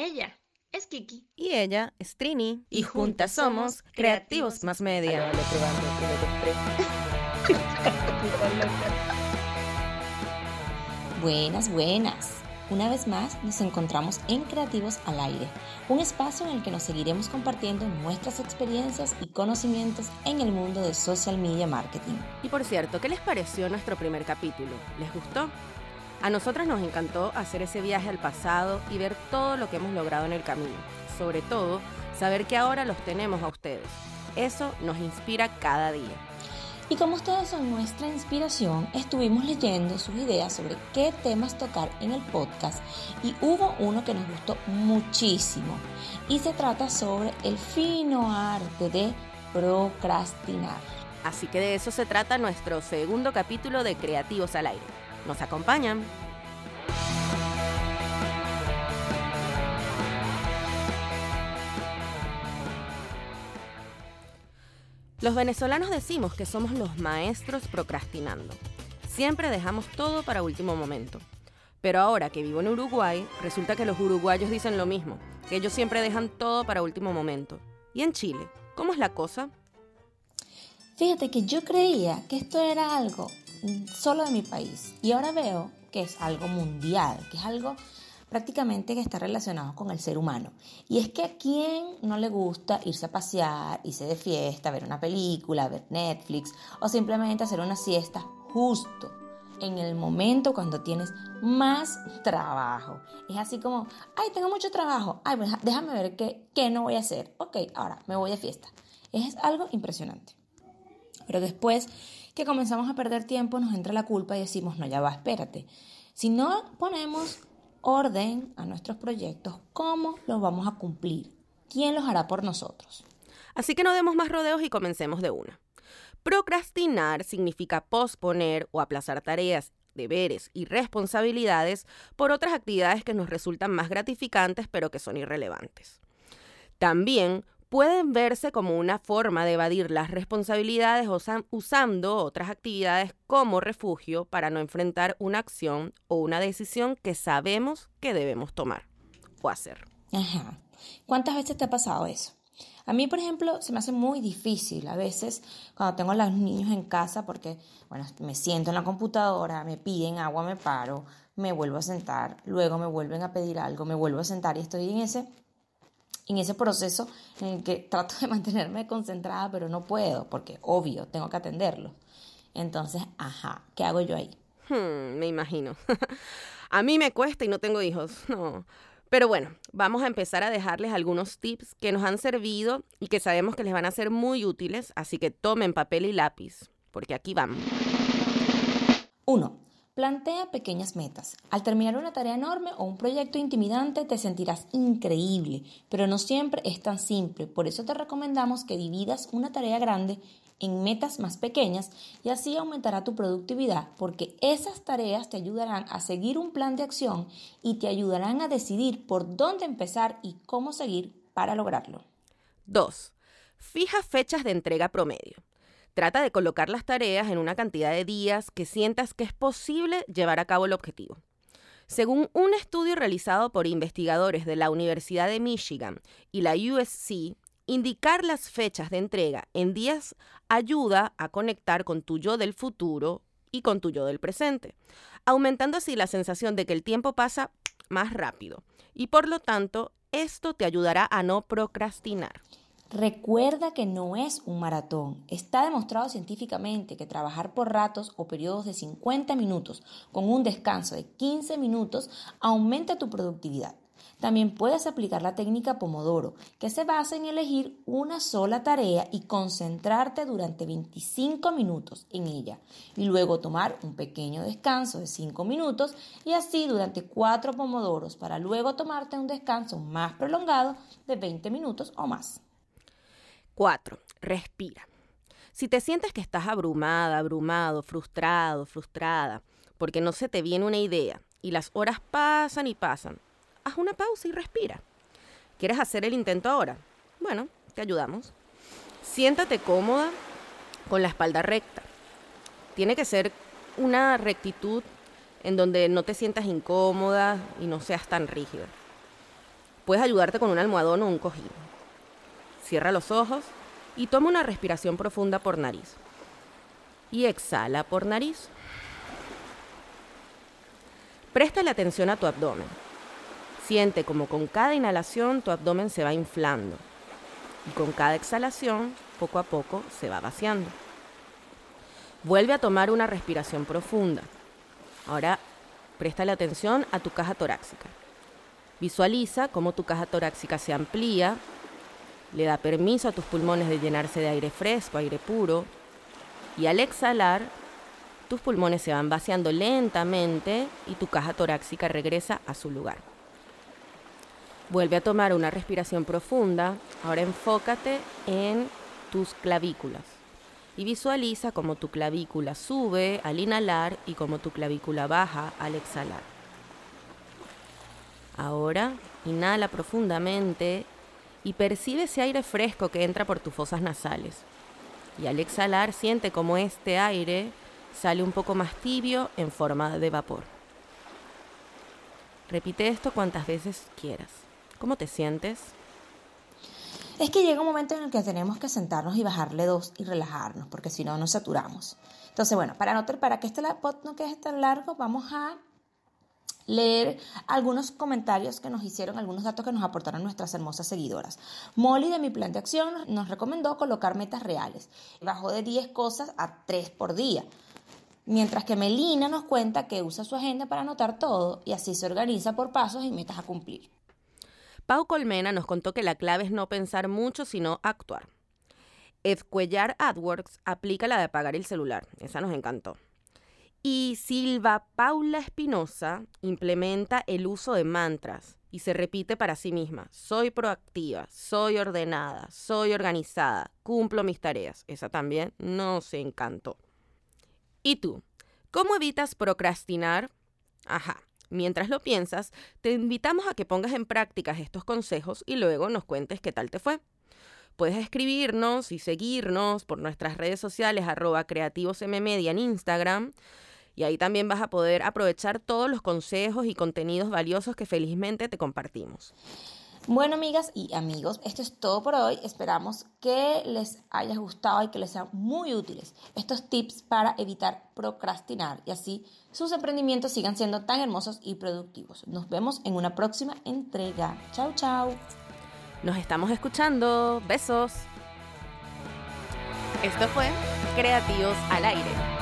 Ella es Kiki. Y ella es Trini. Y juntas somos Creativos Más Media. Buenas, buenas. Una vez más nos encontramos en Creativos al Aire, un espacio en el que nos seguiremos compartiendo nuestras experiencias y conocimientos en el mundo de social media marketing. Y por cierto, ¿qué les pareció nuestro primer capítulo? ¿Les gustó? A nosotras nos encantó hacer ese viaje al pasado y ver todo lo que hemos logrado en el camino. Sobre todo, saber que ahora los tenemos a ustedes. Eso nos inspira cada día. Y como ustedes son nuestra inspiración, estuvimos leyendo sus ideas sobre qué temas tocar en el podcast y hubo uno que nos gustó muchísimo y se trata sobre el fino arte de procrastinar. Así que de eso se trata nuestro segundo capítulo de Creativos al Aire. ¿Nos acompañan? Los venezolanos decimos que somos los maestros procrastinando. Siempre dejamos todo para último momento. Pero ahora que vivo en Uruguay, resulta que los uruguayos dicen lo mismo, que ellos siempre dejan todo para último momento. ¿Y en Chile? ¿Cómo es la cosa? Fíjate que yo creía que esto era algo solo de mi país y ahora veo que es algo mundial, que es algo prácticamente que está relacionado con el ser humano. Y es que a quién no le gusta irse a pasear, irse de fiesta, ver una película, ver Netflix o simplemente hacer una siesta justo en el momento cuando tienes más trabajo. Es así como, ay, tengo mucho trabajo, ay, pues déjame ver qué, qué no voy a hacer. Ok, ahora me voy de fiesta. Es algo impresionante. Pero después que comenzamos a perder tiempo nos entra la culpa y decimos, no, ya va, espérate. Si no ponemos orden a nuestros proyectos, ¿cómo los vamos a cumplir? ¿Quién los hará por nosotros? Así que no demos más rodeos y comencemos de una. Procrastinar significa posponer o aplazar tareas, deberes y responsabilidades por otras actividades que nos resultan más gratificantes pero que son irrelevantes. También pueden verse como una forma de evadir las responsabilidades usando otras actividades como refugio para no enfrentar una acción o una decisión que sabemos que debemos tomar o hacer. Ajá. ¿Cuántas veces te ha pasado eso? A mí, por ejemplo, se me hace muy difícil a veces cuando tengo a los niños en casa porque, bueno, me siento en la computadora, me piden agua, me paro, me vuelvo a sentar, luego me vuelven a pedir algo, me vuelvo a sentar y estoy en ese en ese proceso en el que trato de mantenerme concentrada, pero no puedo, porque obvio, tengo que atenderlo. Entonces, ajá, ¿qué hago yo ahí? Hmm, me imagino. a mí me cuesta y no tengo hijos, no. Pero bueno, vamos a empezar a dejarles algunos tips que nos han servido y que sabemos que les van a ser muy útiles, así que tomen papel y lápiz, porque aquí vamos. 1. Plantea pequeñas metas. Al terminar una tarea enorme o un proyecto intimidante te sentirás increíble, pero no siempre es tan simple. Por eso te recomendamos que dividas una tarea grande en metas más pequeñas y así aumentará tu productividad porque esas tareas te ayudarán a seguir un plan de acción y te ayudarán a decidir por dónde empezar y cómo seguir para lograrlo. 2. Fija fechas de entrega promedio. Trata de colocar las tareas en una cantidad de días que sientas que es posible llevar a cabo el objetivo. Según un estudio realizado por investigadores de la Universidad de Michigan y la USC, indicar las fechas de entrega en días ayuda a conectar con tu yo del futuro y con tu yo del presente, aumentando así la sensación de que el tiempo pasa más rápido y por lo tanto esto te ayudará a no procrastinar. Recuerda que no es un maratón. Está demostrado científicamente que trabajar por ratos o periodos de 50 minutos con un descanso de 15 minutos aumenta tu productividad. También puedes aplicar la técnica Pomodoro, que se basa en elegir una sola tarea y concentrarte durante 25 minutos en ella, y luego tomar un pequeño descanso de 5 minutos y así durante 4 Pomodoros para luego tomarte un descanso más prolongado de 20 minutos o más. 4. Respira. Si te sientes que estás abrumada, abrumado, frustrado, frustrada, porque no se te viene una idea y las horas pasan y pasan, haz una pausa y respira. ¿Quieres hacer el intento ahora? Bueno, te ayudamos. Siéntate cómoda con la espalda recta. Tiene que ser una rectitud en donde no te sientas incómoda y no seas tan rígida. Puedes ayudarte con un almohadón o un cojín. Cierra los ojos y toma una respiración profunda por nariz. Y exhala por nariz. Presta la atención a tu abdomen. Siente como con cada inhalación tu abdomen se va inflando y con cada exhalación poco a poco se va vaciando. Vuelve a tomar una respiración profunda. Ahora presta la atención a tu caja torácica. Visualiza cómo tu caja torácica se amplía, le da permiso a tus pulmones de llenarse de aire fresco, aire puro, y al exhalar, tus pulmones se van vaciando lentamente y tu caja torácica regresa a su lugar. Vuelve a tomar una respiración profunda. Ahora enfócate en tus clavículas y visualiza cómo tu clavícula sube al inhalar y cómo tu clavícula baja al exhalar. Ahora inhala profundamente y percibe ese aire fresco que entra por tus fosas nasales. Y al exhalar siente cómo este aire sale un poco más tibio en forma de vapor. Repite esto cuantas veces quieras. ¿Cómo te sientes? Es que llega un momento en el que tenemos que sentarnos y bajarle dos y relajarnos, porque si no nos saturamos. Entonces, bueno, para, no, para que este pod no quede tan largo, vamos a leer algunos comentarios que nos hicieron, algunos datos que nos aportaron nuestras hermosas seguidoras. Molly de mi plan de acción nos recomendó colocar metas reales. Bajó de 10 cosas a 3 por día. Mientras que Melina nos cuenta que usa su agenda para anotar todo y así se organiza por pasos y metas a cumplir. Pau Colmena nos contó que la clave es no pensar mucho, sino actuar. Ed Cuellar AdWorks aplica la de apagar el celular. Esa nos encantó. Y Silva Paula Espinosa implementa el uso de mantras y se repite para sí misma. Soy proactiva, soy ordenada, soy organizada, cumplo mis tareas. Esa también nos encantó. ¿Y tú? ¿Cómo evitas procrastinar? Ajá. Mientras lo piensas, te invitamos a que pongas en práctica estos consejos y luego nos cuentes qué tal te fue. Puedes escribirnos y seguirnos por nuestras redes sociales arroba creativosmmedia en Instagram. Y ahí también vas a poder aprovechar todos los consejos y contenidos valiosos que felizmente te compartimos. Bueno, amigas y amigos, esto es todo por hoy. Esperamos que les haya gustado y que les sean muy útiles estos tips para evitar procrastinar y así sus emprendimientos sigan siendo tan hermosos y productivos. Nos vemos en una próxima entrega. Chao, chao. Nos estamos escuchando. Besos. Esto fue Creativos al Aire